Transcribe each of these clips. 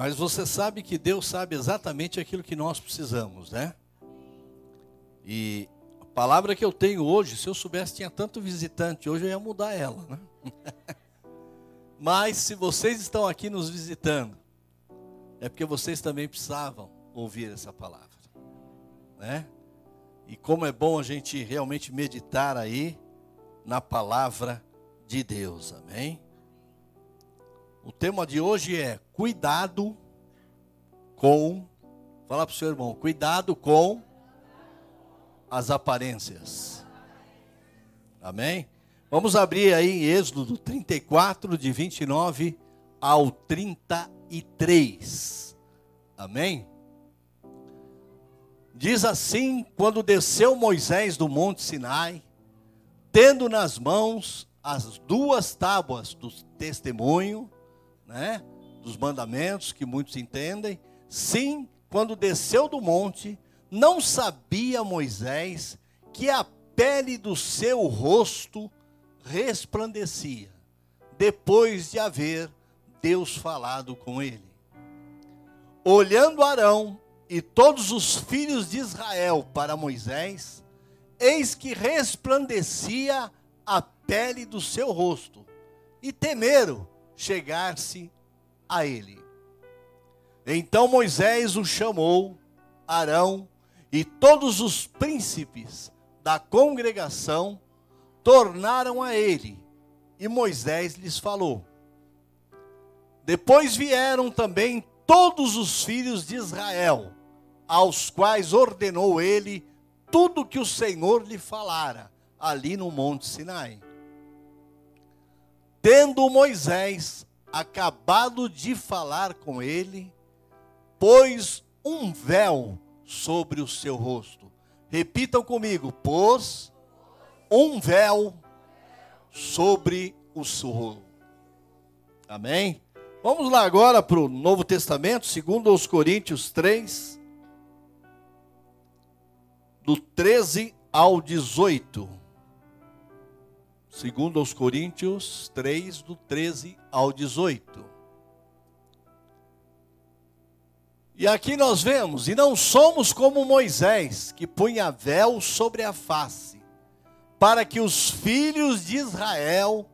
Mas você sabe que Deus sabe exatamente aquilo que nós precisamos, né? E a palavra que eu tenho hoje, se eu soubesse tinha tanto visitante, hoje eu ia mudar ela, né? Mas se vocês estão aqui nos visitando, é porque vocês também precisavam ouvir essa palavra, né? E como é bom a gente realmente meditar aí na palavra de Deus, amém? O tema de hoje é cuidado com, fala para o seu irmão, cuidado com as aparências. Amém? Vamos abrir aí Êxodo 34, de 29 ao 33. Amém? Diz assim: quando desceu Moisés do monte Sinai, tendo nas mãos as duas tábuas do testemunho, né, dos mandamentos que muitos entendem, sim, quando desceu do monte, não sabia Moisés que a pele do seu rosto resplandecia, depois de haver Deus falado com ele. Olhando Arão e todos os filhos de Israel para Moisés, eis que resplandecia a pele do seu rosto, e temeram chegar-se a ele. Então Moisés o chamou, Arão e todos os príncipes da congregação tornaram a ele, e Moisés lhes falou. Depois vieram também todos os filhos de Israel, aos quais ordenou ele tudo que o Senhor lhe falara ali no Monte Sinai. Tendo Moisés acabado de falar com ele, pôs um véu sobre o seu rosto. Repitam comigo: pôs um véu sobre o seu rosto. Amém? Vamos lá agora para o Novo Testamento, segundo os Coríntios 3, do 13 ao 18. Segundo aos Coríntios 3, do 13 ao 18. E aqui nós vemos, e não somos como Moisés, que punha véu sobre a face, para que os filhos de Israel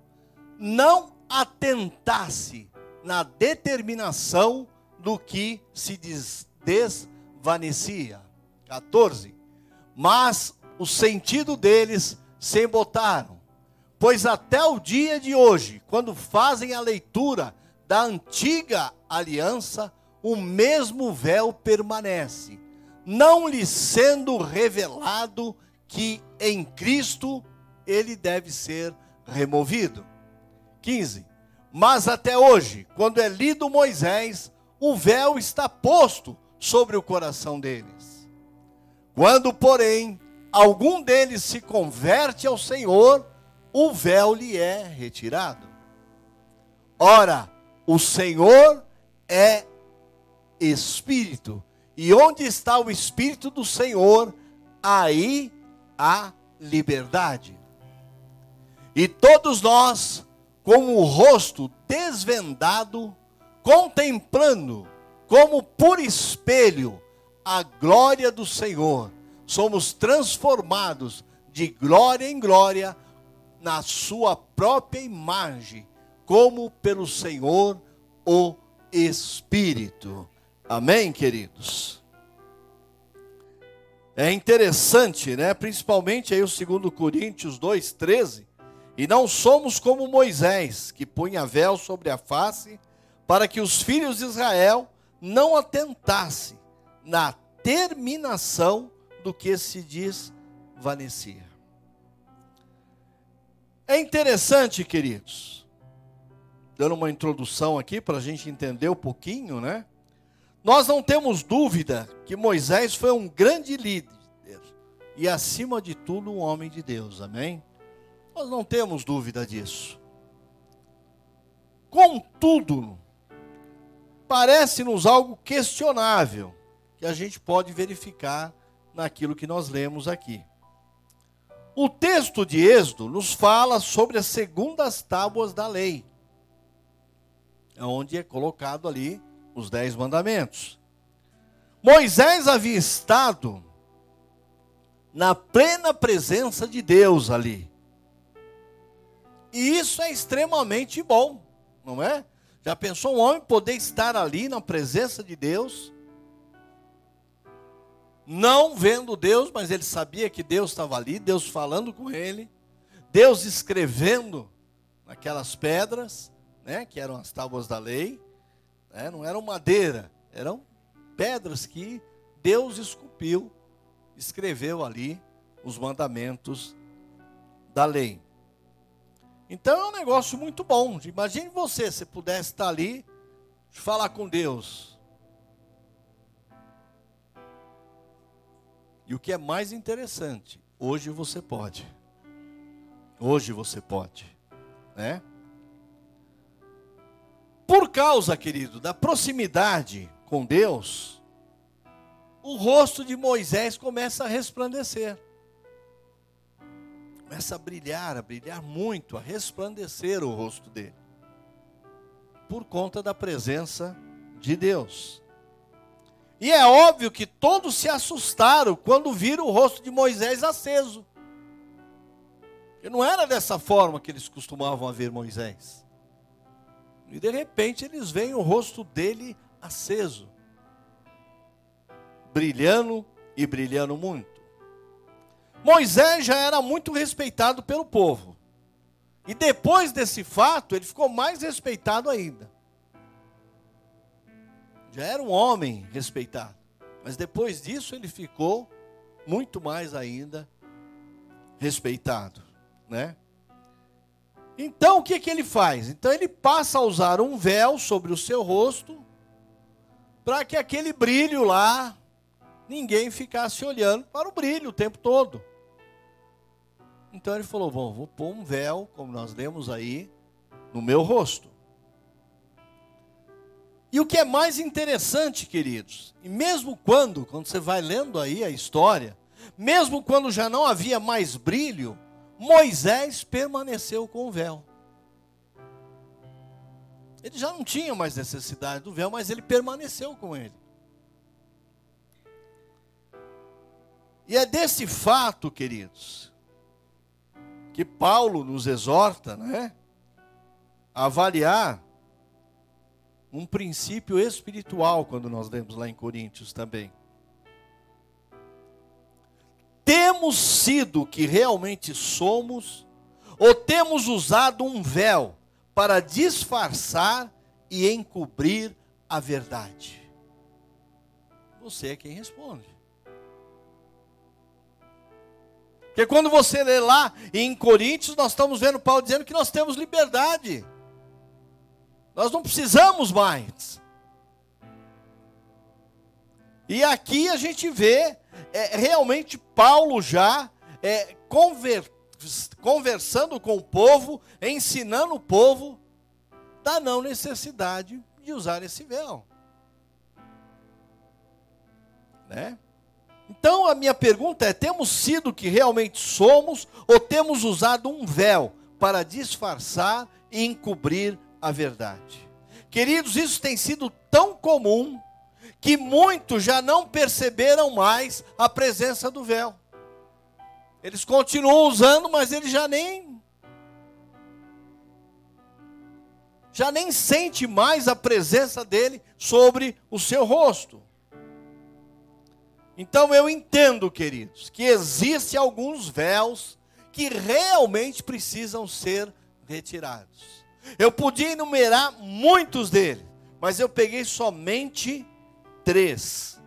não atentasse na determinação do que se desvanecia. 14. Mas o sentido deles se embotaram Pois até o dia de hoje, quando fazem a leitura da antiga aliança, o mesmo véu permanece, não lhe sendo revelado que em Cristo ele deve ser removido. 15. Mas até hoje, quando é lido Moisés, o véu está posto sobre o coração deles. Quando, porém, algum deles se converte ao Senhor, o véu lhe é retirado. Ora, o Senhor é Espírito, e onde está o Espírito do Senhor, aí há liberdade. E todos nós, com o rosto desvendado, contemplando como por espelho a glória do Senhor, somos transformados de glória em glória na sua própria imagem, como pelo Senhor o Espírito. Amém, queridos? É interessante, né? Principalmente aí o 2 Coríntios 2:13, e não somos como Moisés, que punha véu sobre a face, para que os filhos de Israel não atentassem na terminação do que se diz vanecia. É interessante, queridos, dando uma introdução aqui para a gente entender um pouquinho, né? Nós não temos dúvida que Moisés foi um grande líder e, acima de tudo, um homem de Deus, amém? Nós não temos dúvida disso. Contudo, parece-nos algo questionável que a gente pode verificar naquilo que nós lemos aqui. O texto de Êxodo nos fala sobre as segundas tábuas da lei, onde é colocado ali os dez mandamentos. Moisés havia estado na plena presença de Deus ali. E isso é extremamente bom, não é? Já pensou um homem poder estar ali na presença de Deus? Não vendo Deus, mas ele sabia que Deus estava ali, Deus falando com ele, Deus escrevendo naquelas pedras, né, que eram as tábuas da lei, né, não eram madeira, eram pedras que Deus esculpiu, escreveu ali os mandamentos da lei. Então é um negócio muito bom. Imagine você, se pudesse estar ali, falar com Deus. E o que é mais interessante, hoje você pode. Hoje você pode, né? Por causa, querido, da proximidade com Deus, o rosto de Moisés começa a resplandecer começa a brilhar, a brilhar muito, a resplandecer o rosto dele. Por conta da presença de Deus. E é óbvio que todos se assustaram quando viram o rosto de Moisés aceso. Porque não era dessa forma que eles costumavam ver Moisés. E de repente eles veem o rosto dele aceso, brilhando e brilhando muito. Moisés já era muito respeitado pelo povo. E depois desse fato, ele ficou mais respeitado ainda. Já era um homem respeitado. Mas depois disso, ele ficou muito mais ainda respeitado, né? Então, o que, que ele faz? Então, ele passa a usar um véu sobre o seu rosto, para que aquele brilho lá, ninguém ficasse olhando para o brilho o tempo todo. Então ele falou: Bom, vou pôr um véu, como nós lemos aí, no meu rosto. E o que é mais interessante, queridos, e mesmo quando, quando você vai lendo aí a história, mesmo quando já não havia mais brilho, Moisés permaneceu com o véu. Ele já não tinha mais necessidade do véu, mas ele permaneceu com ele. E é desse fato, queridos, que Paulo nos exorta, né, a avaliar um princípio espiritual quando nós lemos lá em Coríntios também. Temos sido o que realmente somos ou temos usado um véu para disfarçar e encobrir a verdade? Você é quem responde. Porque quando você lê lá em Coríntios, nós estamos vendo Paulo dizendo que nós temos liberdade. Nós não precisamos mais. E aqui a gente vê é, realmente Paulo já é, conver, conversando com o povo, ensinando o povo da não necessidade de usar esse véu. Né? Então a minha pergunta é: temos sido o que realmente somos ou temos usado um véu para disfarçar e encobrir a verdade? Queridos, isso tem sido tão comum que muitos já não perceberam mais a presença do véu. Eles continuam usando, mas eles já nem já nem sente mais a presença dele sobre o seu rosto. Então eu entendo, queridos, que existem alguns véus que realmente precisam ser retirados. Eu podia enumerar muitos deles, mas eu peguei somente três.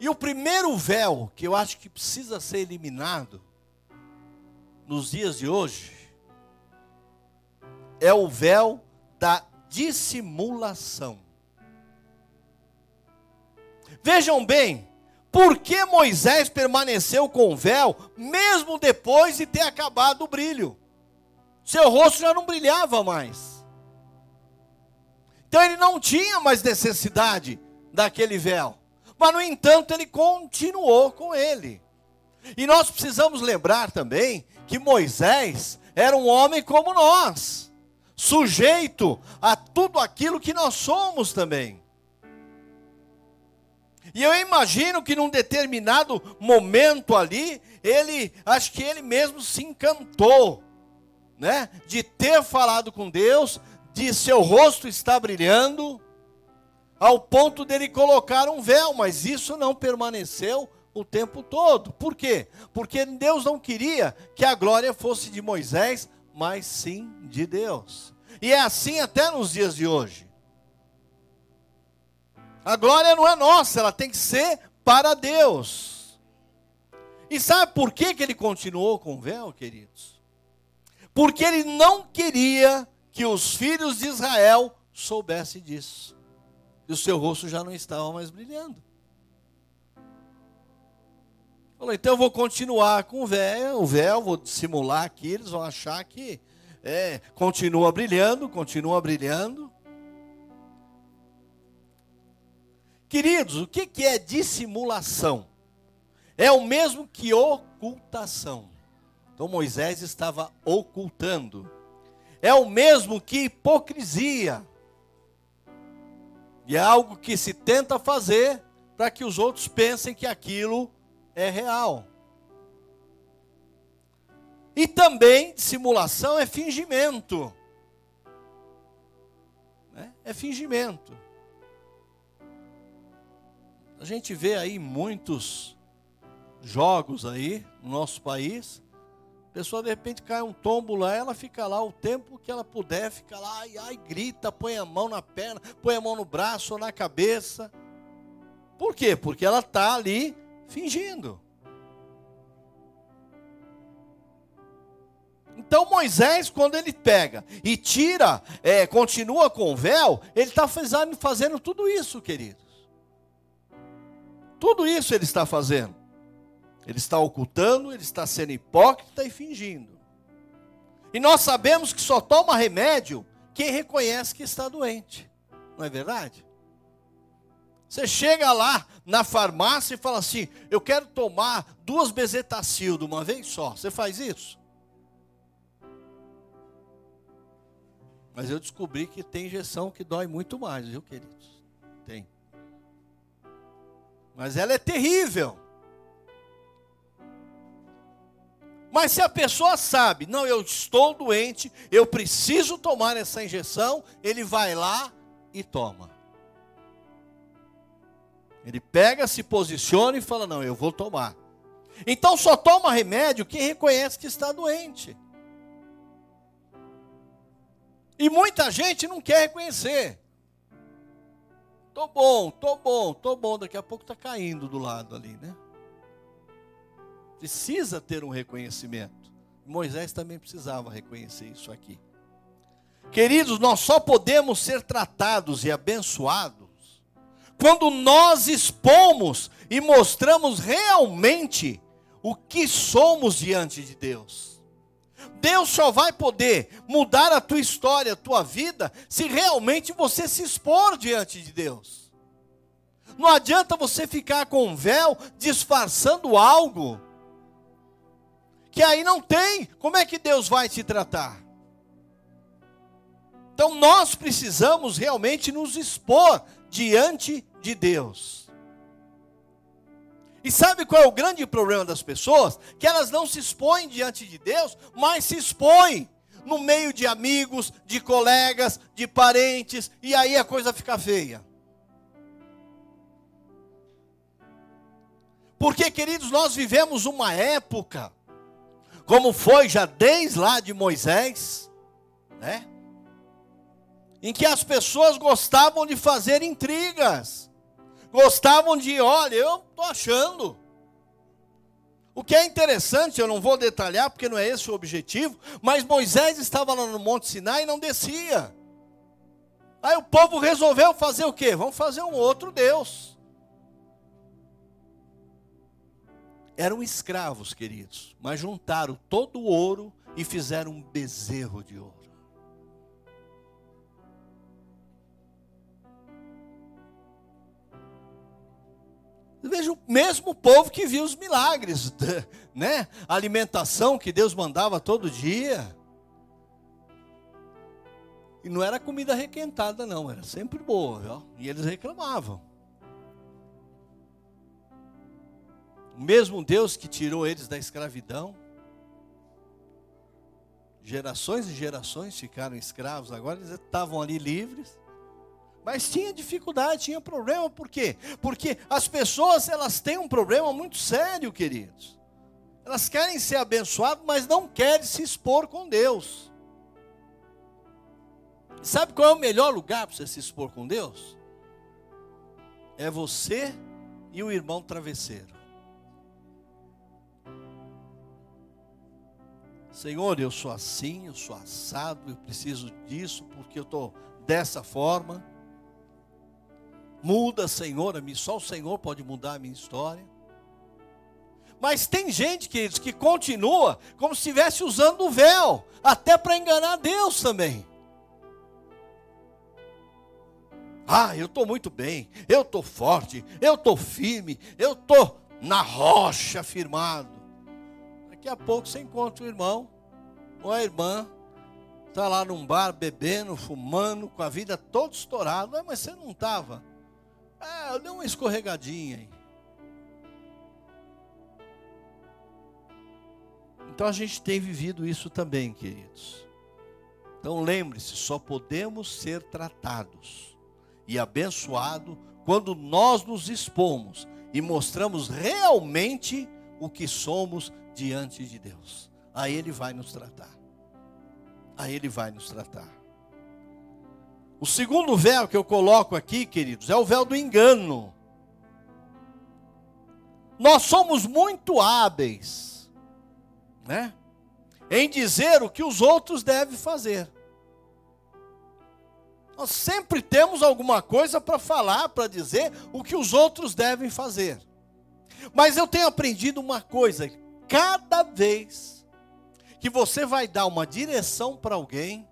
E o primeiro véu que eu acho que precisa ser eliminado nos dias de hoje é o véu da dissimulação. Vejam bem, por que Moisés permaneceu com o véu, mesmo depois de ter acabado o brilho? Seu rosto já não brilhava mais. Então ele não tinha mais necessidade daquele véu. Mas, no entanto, ele continuou com ele. E nós precisamos lembrar também que Moisés era um homem como nós. sujeito a tudo aquilo que nós somos também. E eu imagino que num determinado momento ali, ele, acho que ele mesmo se encantou, né, de ter falado com Deus, de seu rosto estar brilhando, ao ponto dele colocar um véu, mas isso não permaneceu o tempo todo. Por quê? Porque Deus não queria que a glória fosse de Moisés, mas sim de Deus. E é assim até nos dias de hoje. A glória não é nossa, ela tem que ser para Deus. E sabe por que, que ele continuou com o véu, queridos? Porque ele não queria que os filhos de Israel soubessem disso. E o seu rosto já não estava mais brilhando. Falou, então eu vou continuar com o véu, o véu, vou simular aqui, eles vão achar que é, continua brilhando, continua brilhando. Queridos, o que, que é dissimulação? É o mesmo que ocultação. Então Moisés estava ocultando. É o mesmo que hipocrisia. E é algo que se tenta fazer para que os outros pensem que aquilo é real. E também simulação é fingimento. Né? É fingimento. A gente vê aí muitos jogos aí no nosso país. A pessoa de repente cai um tombo lá, ela fica lá o tempo que ela puder, fica lá, ai, ai, grita, põe a mão na perna, põe a mão no braço ou na cabeça. Por quê? Porque ela está ali fingindo. Então Moisés, quando ele pega e tira, é, continua com o véu, ele está fazendo, fazendo tudo isso, queridos. Tudo isso ele está fazendo. Ele está ocultando, ele está sendo hipócrita e fingindo. E nós sabemos que só toma remédio quem reconhece que está doente. Não é verdade? Você chega lá na farmácia e fala assim: Eu quero tomar duas bezetacil de uma vez só. Você faz isso? Mas eu descobri que tem injeção que dói muito mais, viu, queridos? Mas ela é terrível. Mas se a pessoa sabe, não, eu estou doente, eu preciso tomar essa injeção, ele vai lá e toma. Ele pega, se posiciona e fala: Não, eu vou tomar. Então só toma remédio quem reconhece que está doente. E muita gente não quer reconhecer. Tô bom, tô bom, tô bom. Daqui a pouco está caindo do lado ali, né? Precisa ter um reconhecimento. Moisés também precisava reconhecer isso aqui. Queridos, nós só podemos ser tratados e abençoados quando nós expomos e mostramos realmente o que somos diante de Deus. Deus só vai poder mudar a tua história, a tua vida, se realmente você se expor diante de Deus. Não adianta você ficar com um véu disfarçando algo que aí não tem. Como é que Deus vai te tratar? Então nós precisamos realmente nos expor diante de Deus. E sabe qual é o grande problema das pessoas? Que elas não se expõem diante de Deus, mas se expõem no meio de amigos, de colegas, de parentes, e aí a coisa fica feia. Porque, queridos, nós vivemos uma época, como foi já desde lá de Moisés, né? Em que as pessoas gostavam de fazer intrigas gostavam de, olha, eu estou achando. O que é interessante, eu não vou detalhar porque não é esse o objetivo, mas Moisés estava lá no Monte Sinai e não descia. Aí o povo resolveu fazer o quê? Vamos fazer um outro Deus. Eram escravos, queridos, mas juntaram todo o ouro e fizeram um bezerro de ouro. Veja o mesmo povo que viu os milagres, né? A alimentação que Deus mandava todo dia. E não era comida requentada, não, era sempre boa, viu? E eles reclamavam. O mesmo Deus que tirou eles da escravidão, gerações e gerações ficaram escravos, agora eles estavam ali livres. Mas tinha dificuldade, tinha problema, por quê? Porque as pessoas, elas têm um problema muito sério, queridos. Elas querem ser abençoadas, mas não querem se expor com Deus. Sabe qual é o melhor lugar para você se expor com Deus? É você e o irmão travesseiro. Senhor, eu sou assim, eu sou assado, eu preciso disso, porque eu estou dessa forma. Muda, Senhor, a mim, só o Senhor pode mudar a minha história. Mas tem gente, queridos, que continua como se estivesse usando o véu, até para enganar Deus também. Ah, eu estou muito bem, eu estou forte, eu estou firme, eu estou na rocha firmado. Daqui a pouco você encontra o irmão ou a irmã, está lá num bar bebendo, fumando, com a vida toda estourada. Mas você não estava. É, eu dei uma escorregadinha aí. Então a gente tem vivido isso também, queridos. Então lembre-se, só podemos ser tratados e abençoados quando nós nos expomos e mostramos realmente o que somos diante de Deus. Aí Ele vai nos tratar. Aí Ele vai nos tratar. O segundo véu que eu coloco aqui, queridos, é o véu do engano. Nós somos muito hábeis, né? Em dizer o que os outros devem fazer. Nós sempre temos alguma coisa para falar, para dizer o que os outros devem fazer. Mas eu tenho aprendido uma coisa: cada vez que você vai dar uma direção para alguém,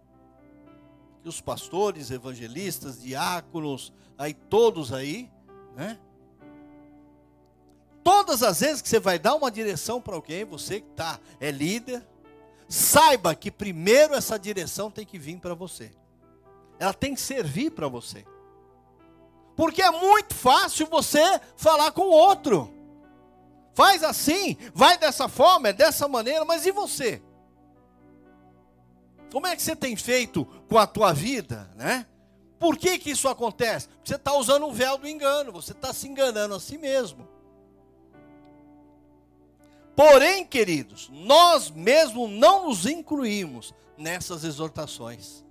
os pastores, evangelistas, diáconos, aí todos aí, né? Todas as vezes que você vai dar uma direção para alguém, você que tá é líder, saiba que primeiro essa direção tem que vir para você. Ela tem que servir para você. Porque é muito fácil você falar com o outro. Faz assim, vai dessa forma, é dessa maneira, mas e você? Como é que você tem feito com a tua vida, né? Por que, que isso acontece? Porque você está usando o véu do engano, você está se enganando a si mesmo. Porém, queridos, nós mesmo não nos incluímos nessas exortações.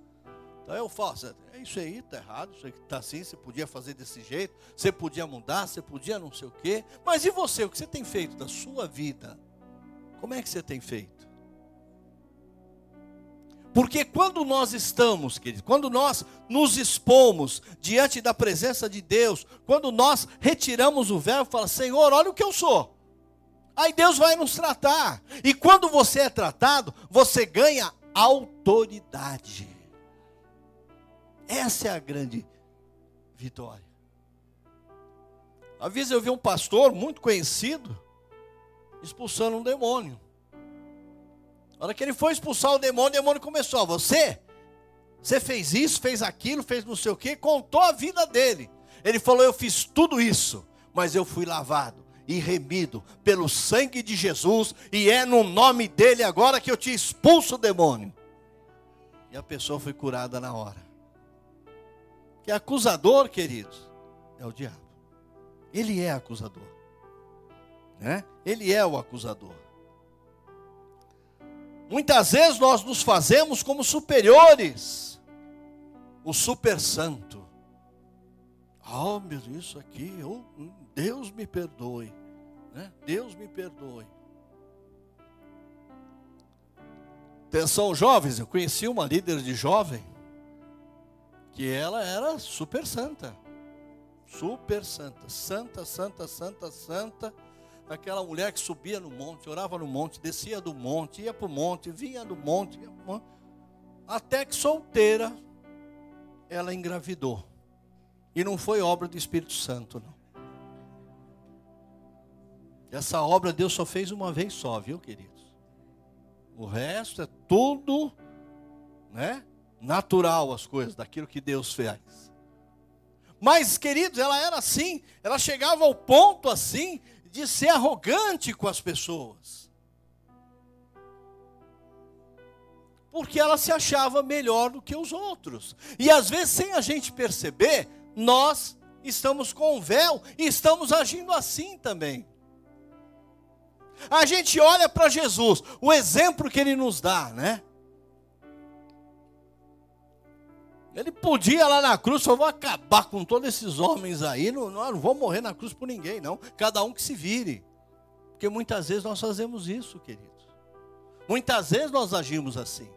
Então eu falo, é isso aí, está errado, isso aí está assim, você podia fazer desse jeito, você podia mudar, você podia não sei o quê. Mas e você, o que você tem feito da sua vida? Como é que você tem feito? Porque quando nós estamos, queridos, quando nós nos expomos diante da presença de Deus, quando nós retiramos o véu e falamos, Senhor, olha o que eu sou. Aí Deus vai nos tratar. E quando você é tratado, você ganha autoridade. Essa é a grande vitória. Uma vez eu vi um pastor muito conhecido expulsando um demônio. Na hora que ele foi expulsar o demônio, o demônio começou: Você, você fez isso, fez aquilo, fez não sei o que, contou a vida dele. Ele falou: Eu fiz tudo isso, mas eu fui lavado e remido pelo sangue de Jesus, e é no nome dele agora que eu te expulso o demônio. E a pessoa foi curada na hora. Que acusador, queridos, é o diabo. Ele é acusador. Né? Ele é o acusador. Muitas vezes nós nos fazemos como superiores. O super santo. Oh, meu Deus, isso aqui, oh, Deus me perdoe. Né? Deus me perdoe. Atenção, jovens, eu conheci uma líder de jovem que ela era super santa. Super santa. Santa, santa, santa, santa. Aquela mulher que subia no monte, orava no monte, descia do monte, ia para o monte, vinha do monte, ia monte, até que solteira ela engravidou. E não foi obra do Espírito Santo, não. Essa obra Deus só fez uma vez só, viu, queridos? O resto é tudo, né? natural as coisas, daquilo que Deus fez. Mas, queridos, ela era assim, ela chegava ao ponto assim de ser arrogante com as pessoas. Porque ela se achava melhor do que os outros. E às vezes, sem a gente perceber, nós estamos com véu e estamos agindo assim também. A gente olha para Jesus, o exemplo que ele nos dá, né? Ele podia lá na cruz, só vou acabar com todos esses homens aí, não, não, vou morrer na cruz por ninguém, não. Cada um que se vire. Porque muitas vezes nós fazemos isso, queridos. Muitas vezes nós agimos assim.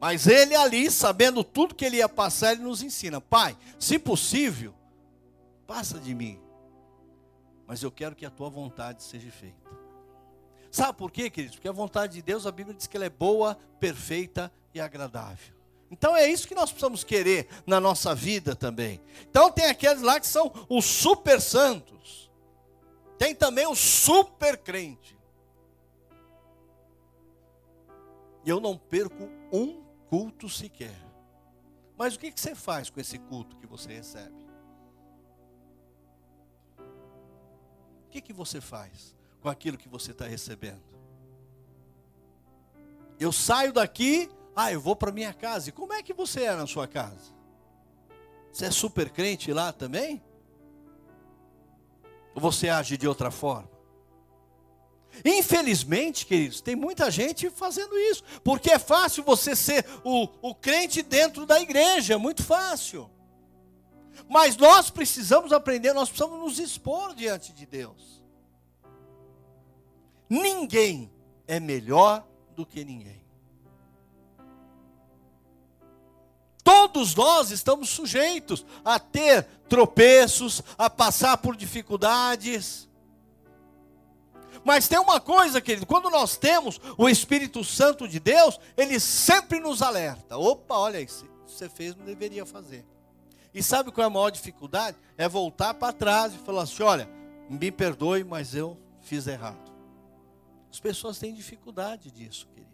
Mas ele ali, sabendo tudo que ele ia passar, ele nos ensina: Pai, se possível, passa de mim. Mas eu quero que a tua vontade seja feita. Sabe por quê, queridos? Porque a vontade de Deus, a Bíblia diz que ela é boa, perfeita e agradável. Então é isso que nós precisamos querer na nossa vida também. Então tem aqueles lá que são os super santos. Tem também o super crente. Eu não perco um culto sequer. Mas o que você faz com esse culto que você recebe? O que você faz com aquilo que você está recebendo? Eu saio daqui ah, eu vou para minha casa. E como é que você é na sua casa? Você é super crente lá também? Ou você age de outra forma? Infelizmente, queridos, tem muita gente fazendo isso, porque é fácil você ser o, o crente dentro da igreja, é muito fácil. Mas nós precisamos aprender, nós precisamos nos expor diante de Deus. Ninguém é melhor do que ninguém. Todos nós estamos sujeitos a ter tropeços, a passar por dificuldades. Mas tem uma coisa, querido, quando nós temos o Espírito Santo de Deus, ele sempre nos alerta. Opa, olha aí, você fez, não deveria fazer. E sabe qual é a maior dificuldade? É voltar para trás e falar assim: olha, me perdoe, mas eu fiz errado. As pessoas têm dificuldade disso, querido.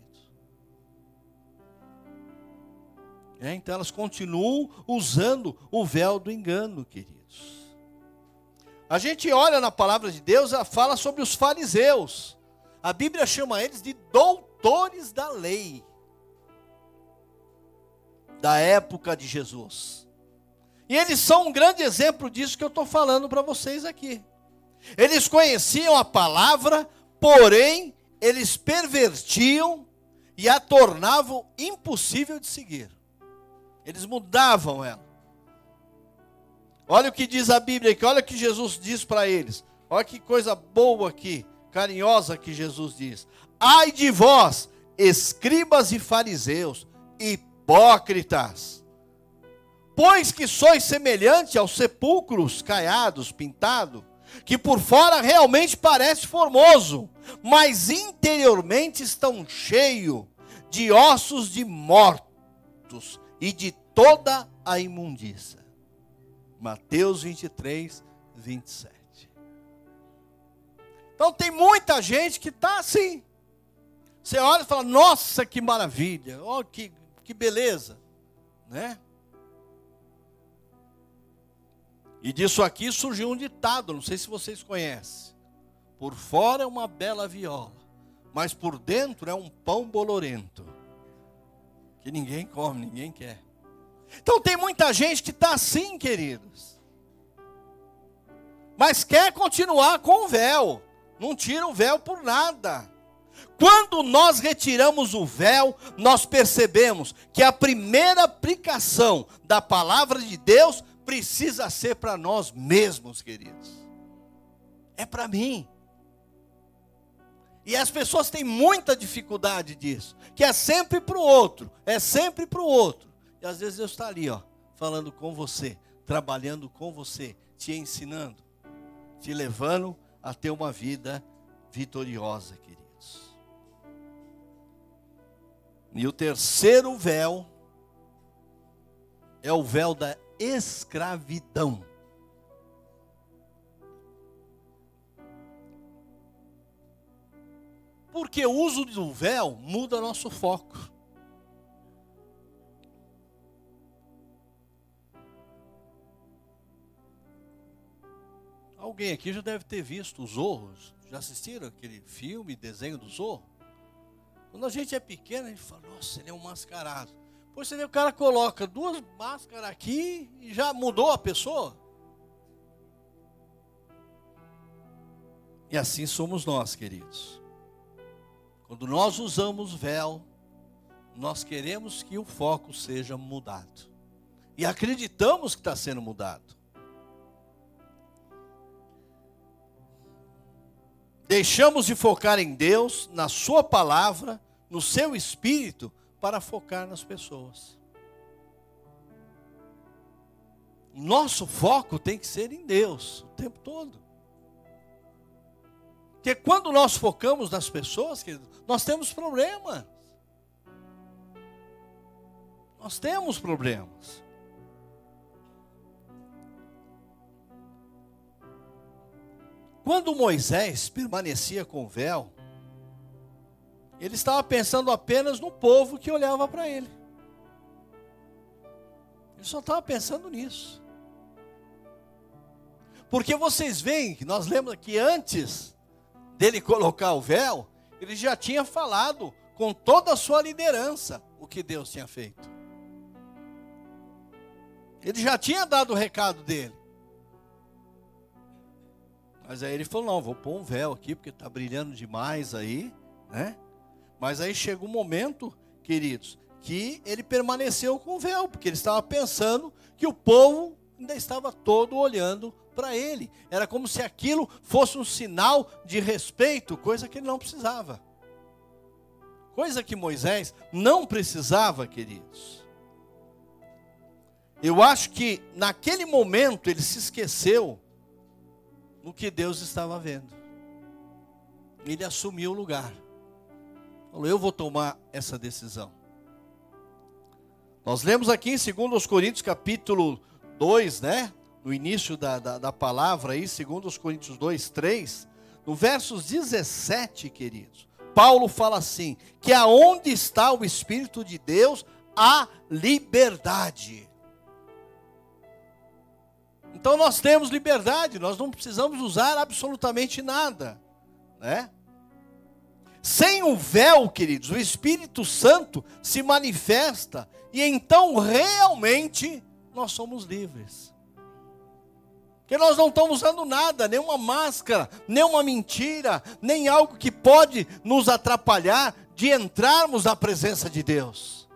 É, então elas continuam usando o véu do engano, queridos. A gente olha na palavra de Deus, ela fala sobre os fariseus. A Bíblia chama eles de doutores da lei. Da época de Jesus. E eles são um grande exemplo disso que eu estou falando para vocês aqui. Eles conheciam a palavra, porém, eles pervertiam e a tornavam impossível de seguir. Eles mudavam ela. Olha o que diz a Bíblia aqui, olha o que Jesus diz para eles. Olha que coisa boa aqui, carinhosa que Jesus diz. Ai de vós, escribas e fariseus, hipócritas, pois que sois semelhante aos sepulcros caiados, pintado, que por fora realmente parece formoso, mas interiormente estão cheios de ossos de mortos e de toda a imundícia. Mateus 23, 27. Então tem muita gente que está assim. Você olha e fala, nossa, que maravilha, oh, que, que beleza, né? E disso aqui surgiu um ditado, não sei se vocês conhecem. Por fora é uma bela viola, mas por dentro é um pão bolorento que ninguém come, ninguém quer. Então tem muita gente que está assim, queridos, mas quer continuar com o véu, não tira o véu por nada. Quando nós retiramos o véu, nós percebemos que a primeira aplicação da palavra de Deus precisa ser para nós mesmos, queridos. É para mim. E as pessoas têm muita dificuldade disso, que é sempre para o outro, é sempre para o outro. E às vezes Deus está ali, ó, falando com você, trabalhando com você, te ensinando, te levando a ter uma vida vitoriosa, queridos. E o terceiro véu é o véu da escravidão. Porque o uso do véu muda nosso foco. Alguém aqui já deve ter visto os Zorros. Já assistiram aquele filme, desenho do Zorro? Quando a gente é pequeno, a gente fala, nossa, ele é um mascarado. Pois você vê, o cara coloca duas máscaras aqui e já mudou a pessoa. E assim somos nós, queridos. Quando nós usamos véu, nós queremos que o foco seja mudado. E acreditamos que está sendo mudado. Deixamos de focar em Deus, na Sua palavra, no seu espírito, para focar nas pessoas. Nosso foco tem que ser em Deus o tempo todo. Porque quando nós focamos nas pessoas, querido, nós temos problemas. Nós temos problemas. Quando Moisés permanecia com o véu, ele estava pensando apenas no povo que olhava para ele. Ele só estava pensando nisso. Porque vocês veem nós lemos que antes dele colocar o véu, ele já tinha falado com toda a sua liderança o que Deus tinha feito. Ele já tinha dado o recado dele. Mas aí ele falou: não, vou pôr um véu aqui, porque está brilhando demais aí, né? Mas aí chega um momento, queridos, que ele permaneceu com o véu, porque ele estava pensando que o povo ainda estava todo olhando para ele. Era como se aquilo fosse um sinal de respeito, coisa que ele não precisava. Coisa que Moisés não precisava, queridos. Eu acho que naquele momento ele se esqueceu no que Deus estava vendo. Ele assumiu o lugar. Falou: Eu vou tomar essa decisão. Nós lemos aqui em 2 Coríntios capítulo 2, né? No início da, da, da palavra aí, 2 Coríntios 2, 3, no versos 17, queridos, Paulo fala assim: que aonde está o Espírito de Deus, há liberdade. Então nós temos liberdade, nós não precisamos usar absolutamente nada, né? Sem o véu, queridos, o Espírito Santo se manifesta e então realmente nós somos livres. Porque nós não estamos usando nada, nenhuma máscara, nenhuma mentira, nem algo que pode nos atrapalhar de entrarmos na presença de Deus.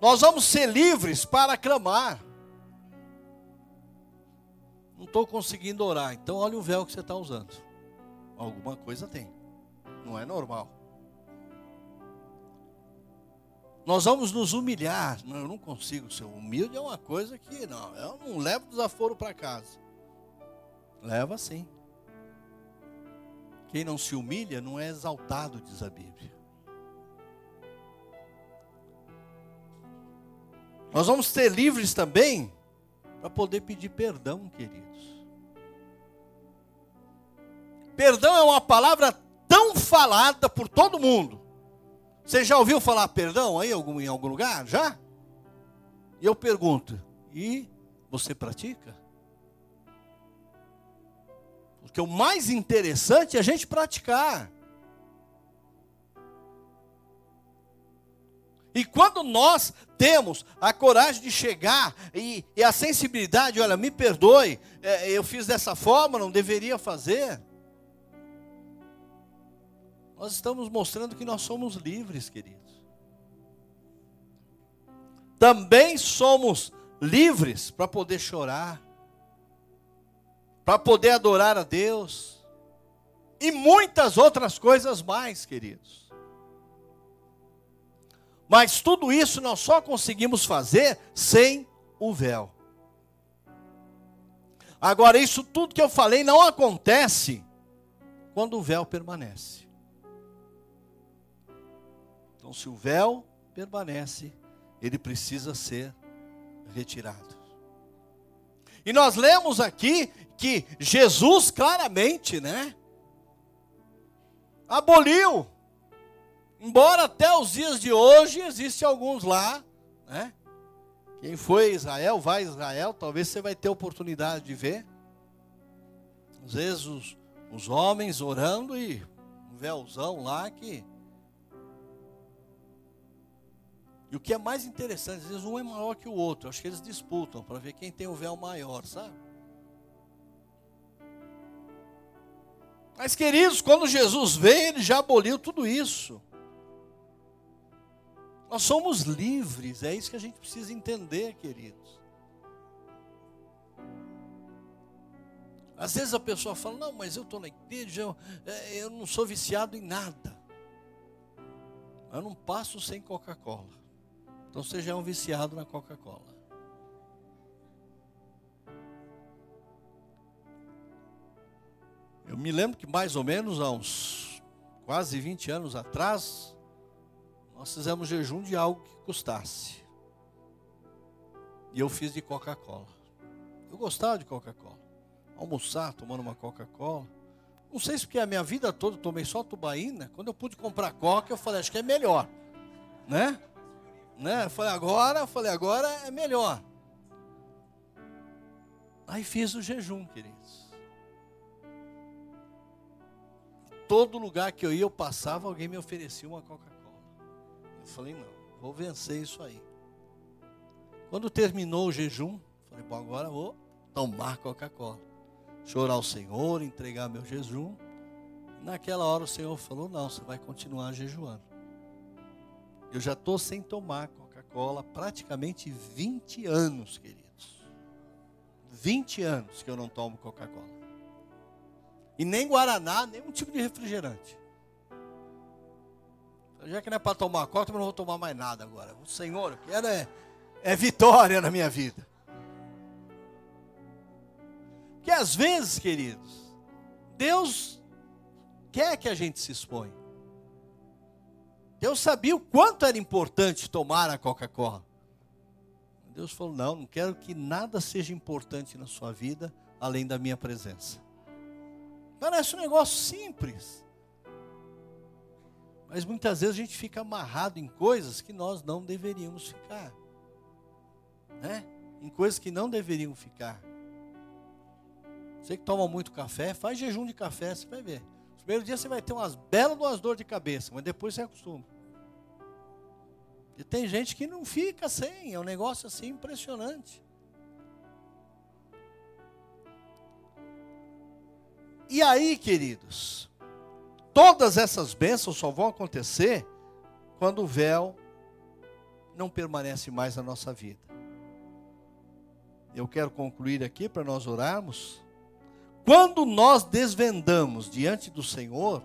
Nós vamos ser livres para clamar. Não estou conseguindo orar, então olha o véu que você está usando. Alguma coisa tem, não é normal. Nós vamos nos humilhar. Não, eu não consigo ser humilde, é uma coisa que não, eu não levo desaforo para casa. Leva sim. Quem não se humilha não é exaltado, diz a Bíblia. Nós vamos ser livres também para poder pedir perdão, queridos. Perdão é uma palavra tão falada por todo mundo. Você já ouviu falar perdão aí em algum lugar? Já? E eu pergunto: e você pratica? Porque o mais interessante é a gente praticar. E quando nós temos a coragem de chegar e, e a sensibilidade, olha, me perdoe, é, eu fiz dessa forma, não deveria fazer. Nós estamos mostrando que nós somos livres, queridos. Também somos livres para poder chorar, para poder adorar a Deus, e muitas outras coisas mais, queridos. Mas tudo isso nós só conseguimos fazer sem o véu. Agora, isso tudo que eu falei não acontece quando o véu permanece. Então, se o véu permanece, ele precisa ser retirado. E nós lemos aqui que Jesus claramente, né, aboliu Embora até os dias de hoje existem alguns lá, né? Quem foi a Israel, vai a Israel, talvez você vai ter oportunidade de ver. Às vezes os, os homens orando e um véuzão lá que. E o que é mais interessante, às vezes um é maior que o outro. Acho que eles disputam para ver quem tem o véu maior, sabe? Mas, queridos, quando Jesus veio, ele já aboliu tudo isso. Nós somos livres, é isso que a gente precisa entender, queridos. Às vezes a pessoa fala: Não, mas eu estou na igreja, eu, é, eu não sou viciado em nada. Eu não passo sem Coca-Cola. Então você já é um viciado na Coca-Cola. Eu me lembro que mais ou menos há uns quase 20 anos atrás, nós fizemos jejum de algo que custasse. E eu fiz de Coca-Cola. Eu gostava de Coca-Cola. Almoçar tomando uma Coca-Cola. Não sei se porque a minha vida toda eu tomei só tubaína. Quando eu pude comprar Coca, eu falei, acho que é melhor. Né? Né? Falei, agora, falei, agora é melhor. Aí fiz o jejum, queridos. Todo lugar que eu ia, eu passava, alguém me oferecia uma Coca-Cola. Eu falei, não, vou vencer isso aí. Quando terminou o jejum, falei, bom, agora vou tomar Coca-Cola. Chorar ao Senhor, entregar meu jejum. Naquela hora o Senhor falou, não, você vai continuar jejuando. Eu já estou sem tomar Coca-Cola praticamente 20 anos, queridos. 20 anos que eu não tomo Coca-Cola. E nem Guaraná, nenhum tipo de refrigerante. Já que não é para tomar coca, eu não vou tomar mais nada agora. O Senhor, eu quero é, é vitória na minha vida. Porque às vezes, queridos, Deus quer que a gente se exponha. Deus sabia o quanto era importante tomar a Coca-Cola. Deus falou: não, não quero que nada seja importante na sua vida além da minha presença. Parece um negócio simples. Mas muitas vezes a gente fica amarrado em coisas que nós não deveríamos ficar. Né? Em coisas que não deveriam ficar. Você que toma muito café, faz jejum de café, você vai ver. No primeiro dia você vai ter umas belas duas dores de cabeça, mas depois você acostuma. E tem gente que não fica sem, é um negócio assim impressionante. E aí, queridos, todas essas bênçãos só vão acontecer quando o véu não permanece mais na nossa vida. Eu quero concluir aqui para nós orarmos. Quando nós desvendamos diante do Senhor,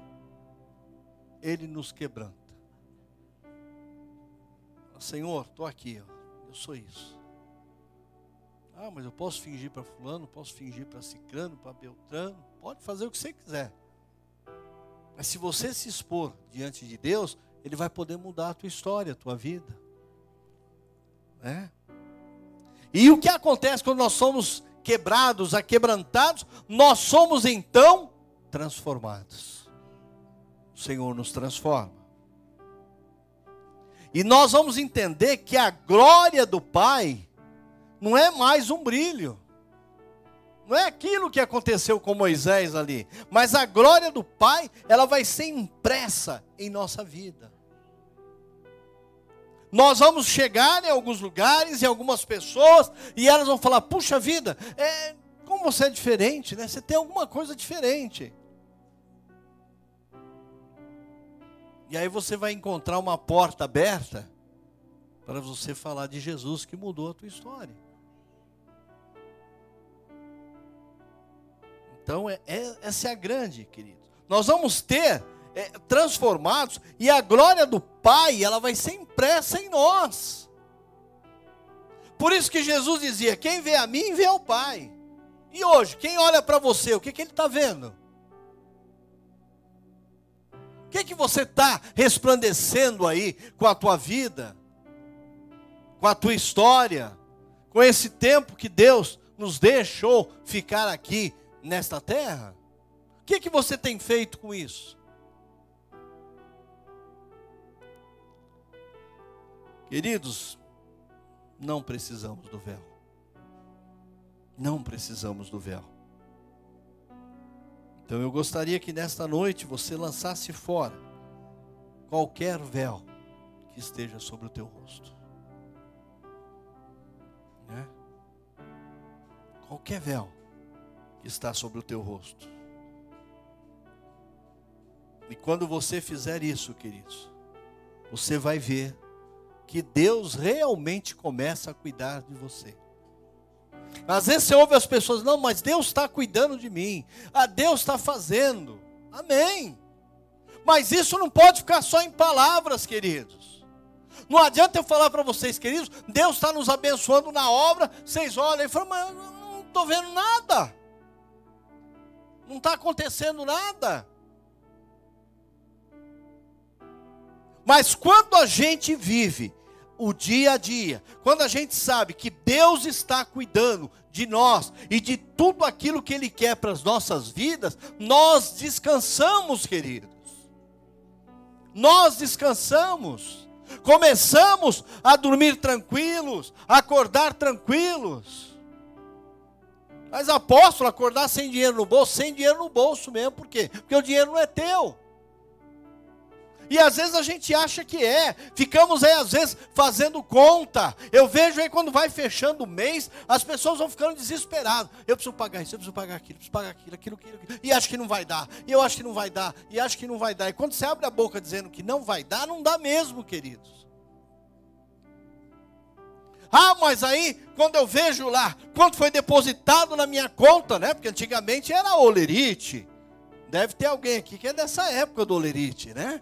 Ele nos quebranta. Senhor, estou aqui, ó, eu sou isso. Ah, mas eu posso fingir para fulano, posso fingir para ciclano, para beltrano. Pode fazer o que você quiser. Mas se você se expor diante de Deus, Ele vai poder mudar a tua história, a tua vida. Né? E o que acontece quando nós somos quebrados, aquebrantados? Nós somos então transformados. O Senhor nos transforma. E nós vamos entender que a glória do Pai não é mais um brilho. Não é aquilo que aconteceu com Moisés ali, mas a glória do Pai, ela vai ser impressa em nossa vida. Nós vamos chegar em alguns lugares, em algumas pessoas, e elas vão falar: puxa vida, é, como você é diferente, né? Você tem alguma coisa diferente. E aí você vai encontrar uma porta aberta para você falar de Jesus que mudou a tua história. Então, é, é, essa é a grande, querido. Nós vamos ter é, transformados e a glória do Pai, ela vai ser impressa em nós. Por isso que Jesus dizia: quem vê a mim, vê ao Pai. E hoje, quem olha para você, o que, que ele está vendo? O que, que você está resplandecendo aí com a tua vida, com a tua história, com esse tempo que Deus nos deixou ficar aqui nesta terra? O que, que você tem feito com isso? Queridos, não precisamos do véu. Não precisamos do véu. Então eu gostaria que nesta noite você lançasse fora qualquer véu que esteja sobre o teu rosto. Né? Qualquer véu que está sobre o teu rosto. E quando você fizer isso, queridos, você vai ver que Deus realmente começa a cuidar de você. Às vezes você ouve as pessoas, não, mas Deus está cuidando de mim, ah, Deus está fazendo, amém. Mas isso não pode ficar só em palavras, queridos. Não adianta eu falar para vocês, queridos, Deus está nos abençoando na obra, vocês olham e falam, mas eu não estou vendo nada, não está acontecendo nada. Mas quando a gente vive o dia a dia, quando a gente sabe que Deus está cuidando de nós e de tudo aquilo que Ele quer para as nossas vidas, nós descansamos, queridos. Nós descansamos, começamos a dormir tranquilos, a acordar tranquilos. Mas apóstolo, acordar sem dinheiro no bolso, sem dinheiro no bolso mesmo, por quê? Porque o dinheiro não é teu. E às vezes a gente acha que é. Ficamos aí, às vezes, fazendo conta. Eu vejo aí quando vai fechando o mês, as pessoas vão ficando desesperadas. Eu preciso pagar isso, eu preciso pagar aquilo, eu preciso pagar aquilo, aquilo, aquilo, aquilo. E acho que não vai dar. E eu acho que não vai dar. E acho que não vai dar. E quando você abre a boca dizendo que não vai dar, não dá mesmo, queridos. Ah, mas aí, quando eu vejo lá, quanto foi depositado na minha conta, né? Porque antigamente era olerite. Deve ter alguém aqui que é dessa época do olerite, né?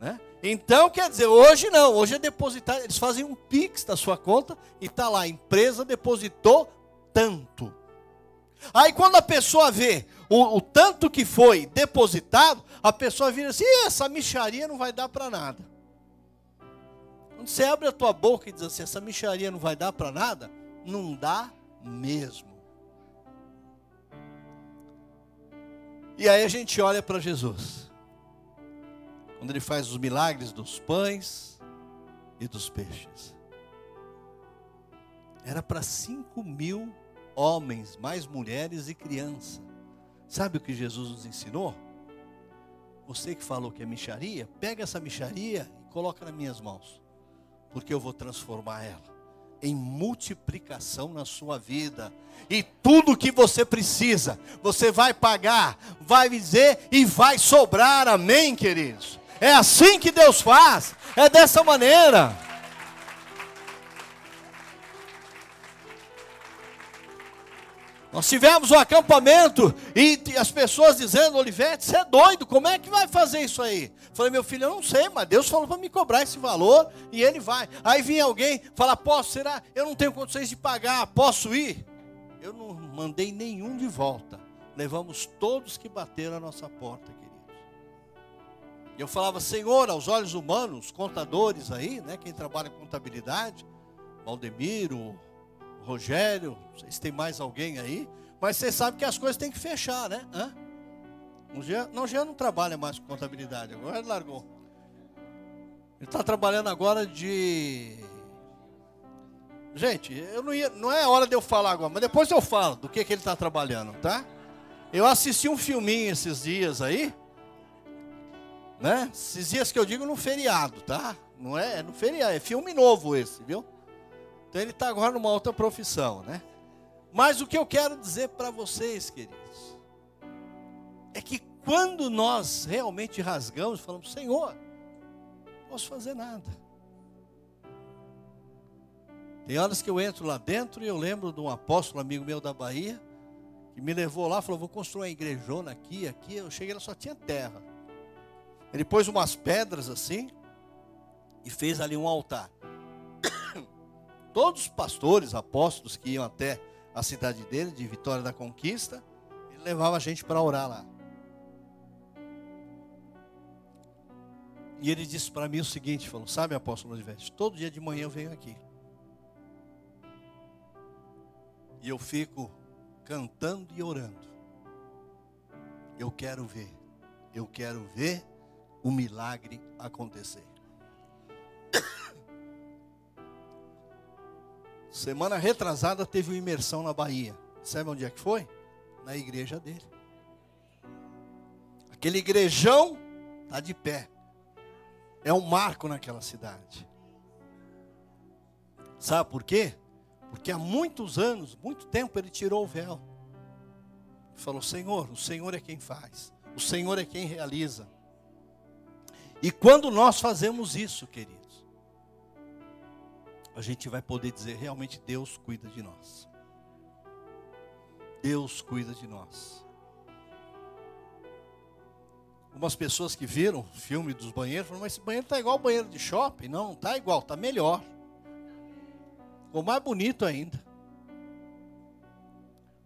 Né? Então, quer dizer, hoje não, hoje é depositar, eles fazem um PIX da sua conta e está lá, a empresa depositou tanto. Aí quando a pessoa vê o, o tanto que foi depositado, a pessoa vira assim, essa micharia não vai dar para nada. Quando você abre a tua boca e diz assim, essa micharia não vai dar para nada, não dá mesmo. E aí a gente olha para Jesus quando ele faz os milagres dos pães e dos peixes. Era para cinco mil homens, mais mulheres e crianças. Sabe o que Jesus nos ensinou? Você que falou que é micharia, pega essa micharia e coloca nas minhas mãos, porque eu vou transformar ela em multiplicação na sua vida. E tudo que você precisa, você vai pagar, vai dizer e vai sobrar. Amém, queridos? É assim que Deus faz, é dessa maneira. Nós tivemos um acampamento e as pessoas dizendo, Olivete, você é doido, como é que vai fazer isso aí? Falei, meu filho, eu não sei, mas Deus falou para me cobrar esse valor e ele vai. Aí vinha alguém, falar, posso, será? Eu não tenho condições de pagar, posso ir? Eu não mandei nenhum de volta. Levamos todos que bateram a nossa porta. E eu falava, Senhor, aos olhos humanos, contadores aí, né? Quem trabalha com contabilidade, Valdemiro, Rogério, não sei se tem mais alguém aí, mas você sabe que as coisas têm que fechar, né? Hã? Um dia, não, já não trabalha mais com contabilidade, agora ele largou. Ele está trabalhando agora de. Gente, eu não, ia, não é hora de eu falar agora, mas depois eu falo do que, que ele está trabalhando, tá? Eu assisti um filminho esses dias aí né? Esses dias que eu digo no feriado, tá? Não é, é no feriado, é filme novo esse, viu? Então ele está agora numa outra profissão, né? Mas o que eu quero dizer para vocês, queridos, é que quando nós realmente rasgamos, falamos, Senhor, não posso fazer nada. Tem horas que eu entro lá dentro e eu lembro de um apóstolo amigo meu da Bahia, que me levou lá, falou, vou construir uma igrejona aqui, aqui. Eu cheguei lá, só tinha terra. Ele pôs umas pedras assim e fez ali um altar. Todos os pastores, apóstolos que iam até a cidade dele, de Vitória da Conquista, ele levava a gente para orar lá. E ele disse para mim o seguinte, falou, sabe apóstolo Olivete, todo dia de manhã eu venho aqui. E eu fico cantando e orando. Eu quero ver, eu quero ver o milagre acontecer. Semana retrasada teve uma imersão na Bahia. Sabe onde é que foi? Na igreja dele. Aquele igrejão está de pé. É um marco naquela cidade. Sabe por quê? Porque há muitos anos, muito tempo, ele tirou o véu. Falou: Senhor, o Senhor é quem faz, o Senhor é quem realiza. E quando nós fazemos isso, queridos, a gente vai poder dizer: realmente Deus cuida de nós. Deus cuida de nós. Algumas pessoas que viram o filme dos banheiros falaram, mas esse banheiro está igual ao banheiro de shopping. Não, está igual, está melhor. Ficou mais bonito ainda.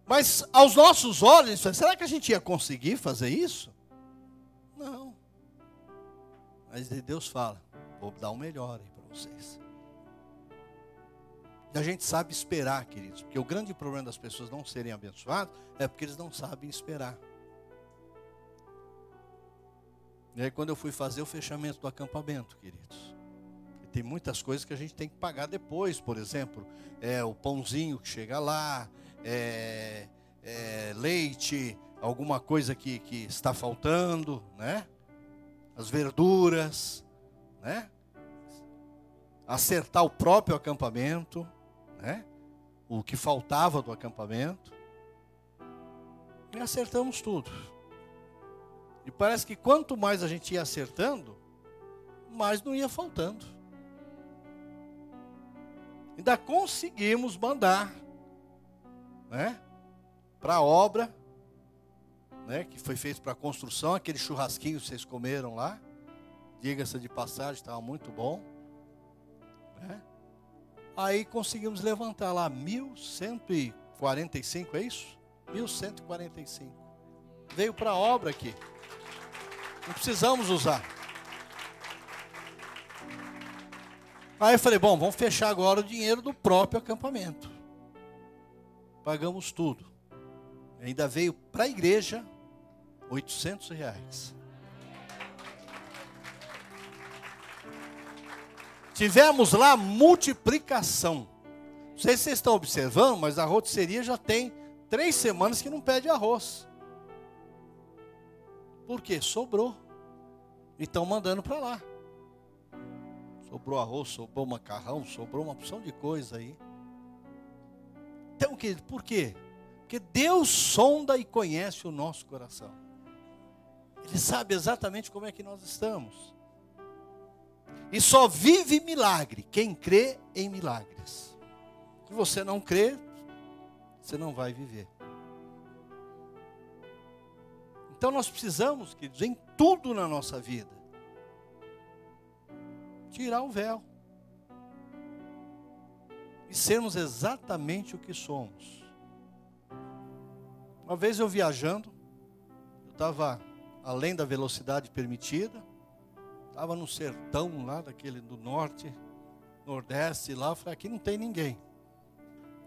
Mas aos nossos olhos, será que a gente ia conseguir fazer isso? Mas Deus fala, vou dar o melhor aí para vocês. E a gente sabe esperar, queridos, porque o grande problema das pessoas não serem abençoadas é porque eles não sabem esperar. E aí quando eu fui fazer o fechamento do acampamento, queridos, tem muitas coisas que a gente tem que pagar depois, por exemplo, é o pãozinho que chega lá, é, é leite, alguma coisa que, que está faltando, né? As verduras, né? Acertar o próprio acampamento, né? O que faltava do acampamento. E acertamos tudo. E parece que quanto mais a gente ia acertando, mais não ia faltando. Ainda conseguimos mandar né, para a obra, né, que foi feito para construção, aquele churrasquinho que vocês comeram lá. Diga-se de passagem, estava muito bom. Né? Aí conseguimos levantar lá 1145, é isso? 1145. Veio para a obra aqui. Não precisamos usar. Aí eu falei, bom, vamos fechar agora o dinheiro do próprio acampamento. Pagamos tudo. Ainda veio para a igreja 800 reais. Tivemos lá multiplicação. Não sei se vocês estão observando, mas a rotisseria já tem três semanas que não pede arroz. Por quê? Sobrou. E estão mandando para lá. Sobrou arroz, sobrou macarrão, sobrou uma opção de coisa aí. Então, querido, por quê? Porque Deus sonda e conhece o nosso coração. Ele sabe exatamente como é que nós estamos. E só vive milagre quem crê em milagres. Se você não crê, você não vai viver. Então nós precisamos, queridos, em tudo na nossa vida, tirar o véu e sermos exatamente o que somos. Uma vez eu viajando, eu estava além da velocidade permitida, estava no sertão lá daquele do norte, nordeste lá, falei, aqui não tem ninguém.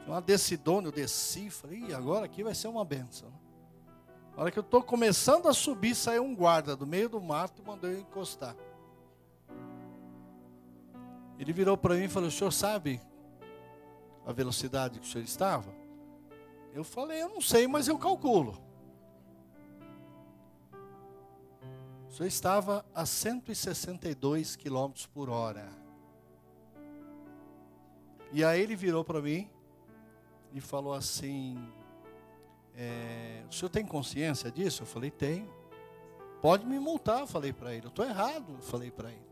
Uma decidona, eu desci, falei, agora aqui vai ser uma benção. Na hora que eu estou começando a subir, saiu um guarda do meio do mato e mandou eu encostar. Ele virou para mim e falou: O senhor sabe a velocidade que o senhor estava? Eu falei: Eu não sei, mas eu calculo. Senhor estava a 162 quilômetros por hora. E aí ele virou para mim e falou assim: é, o senhor tem consciência disso? Eu falei, tenho. Pode me multar, eu falei para ele. Eu estou errado, eu falei para ele.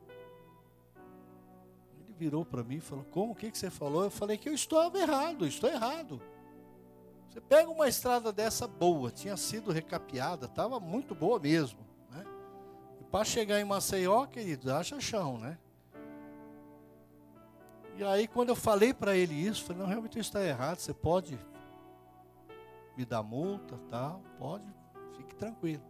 Ele virou para mim e falou, como? O que, que você falou? Eu falei que eu estou errado, estou errado. Você pega uma estrada dessa boa, tinha sido recapeada, estava muito boa mesmo. Para chegar em Maceió, querido, acha chão, né? E aí, quando eu falei para ele isso, falei, não, realmente está errado, você pode me dá multa, tal, pode, fique tranquilo.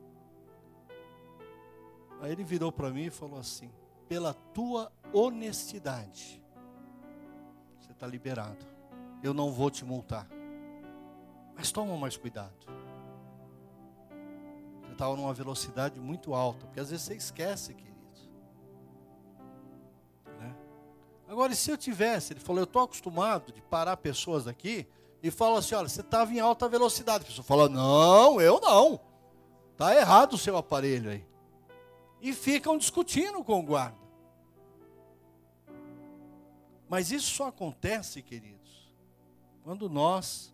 Aí ele virou para mim e falou assim: pela tua honestidade, você está liberado. Eu não vou te multar. Mas toma mais cuidado. Estava numa velocidade muito alta, porque às vezes você esquece, querido. Né? Agora, e se eu tivesse? Ele falou, eu estou acostumado de parar pessoas aqui e falo assim, olha, você estava em alta velocidade. A pessoa fala, não, eu não. Está errado o seu aparelho aí. E ficam discutindo com o guarda. Mas isso só acontece, queridos, quando nós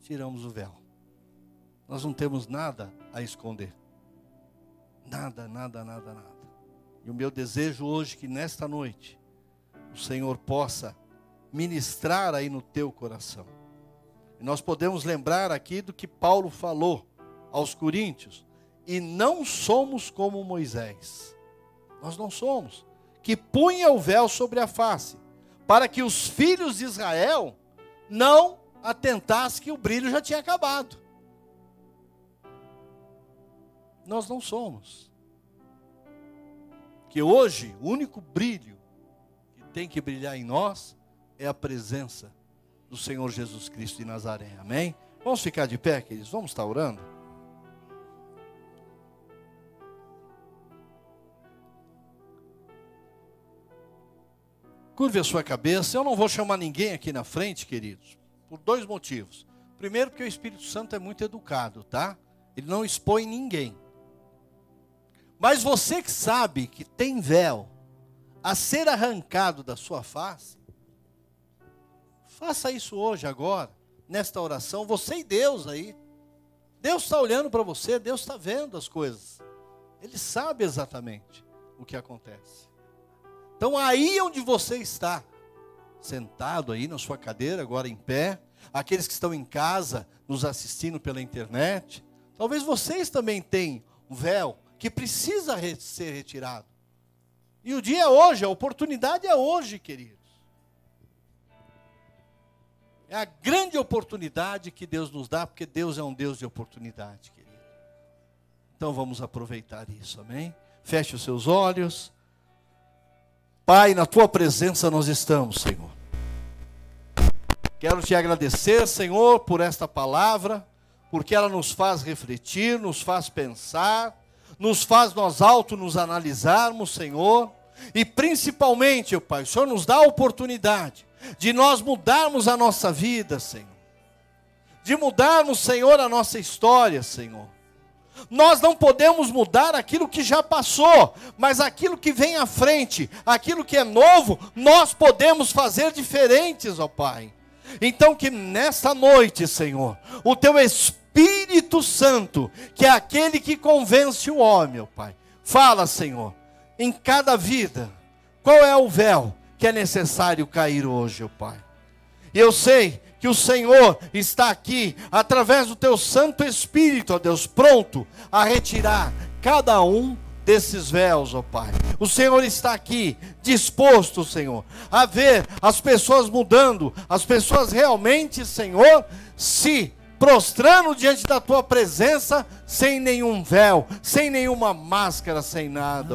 tiramos o véu. Nós não temos nada a esconder. Nada, nada, nada, nada. E o meu desejo hoje é que nesta noite o Senhor possa ministrar aí no teu coração. E nós podemos lembrar aqui do que Paulo falou aos coríntios, e não somos como Moisés. Nós não somos, que punha o véu sobre a face, para que os filhos de Israel não atentassem que o brilho já tinha acabado. Nós não somos. Que hoje o único brilho que tem que brilhar em nós é a presença do Senhor Jesus Cristo de Nazaré. Amém? Vamos ficar de pé, queridos? Vamos estar orando? Curve a sua cabeça. Eu não vou chamar ninguém aqui na frente, queridos, por dois motivos. Primeiro, porque o Espírito Santo é muito educado, tá? Ele não expõe ninguém. Mas você que sabe que tem véu a ser arrancado da sua face, faça isso hoje, agora, nesta oração, você e Deus aí. Deus está olhando para você, Deus está vendo as coisas. Ele sabe exatamente o que acontece. Então, aí onde você está, sentado aí na sua cadeira, agora em pé, aqueles que estão em casa, nos assistindo pela internet, talvez vocês também tenham um véu que precisa ser retirado. E o dia é hoje, a oportunidade é hoje, queridos. É a grande oportunidade que Deus nos dá, porque Deus é um Deus de oportunidade, querido. Então vamos aproveitar isso, amém? Feche os seus olhos. Pai, na tua presença nós estamos, Senhor. Quero te agradecer, Senhor, por esta palavra, porque ela nos faz refletir, nos faz pensar, nos faz nós auto nos analisarmos, Senhor, e principalmente, Pai, o Senhor nos dá a oportunidade de nós mudarmos a nossa vida, Senhor. De mudarmos, Senhor, a nossa história, Senhor. Nós não podemos mudar aquilo que já passou, mas aquilo que vem à frente, aquilo que é novo, nós podemos fazer diferentes, ó Pai. Então, que nessa noite, Senhor, o Teu Espírito Santo, que é aquele que convence o homem, ó Pai, fala, Senhor, em cada vida, qual é o véu que é necessário cair hoje, ó Pai. E eu sei que o Senhor está aqui, através do teu Santo Espírito, ó Deus, pronto a retirar cada um desses véus, ó Pai. O Senhor está aqui, disposto, Senhor, a ver as pessoas mudando, as pessoas realmente, Senhor, se prostrando diante da tua presença, sem nenhum véu, sem nenhuma máscara, sem nada,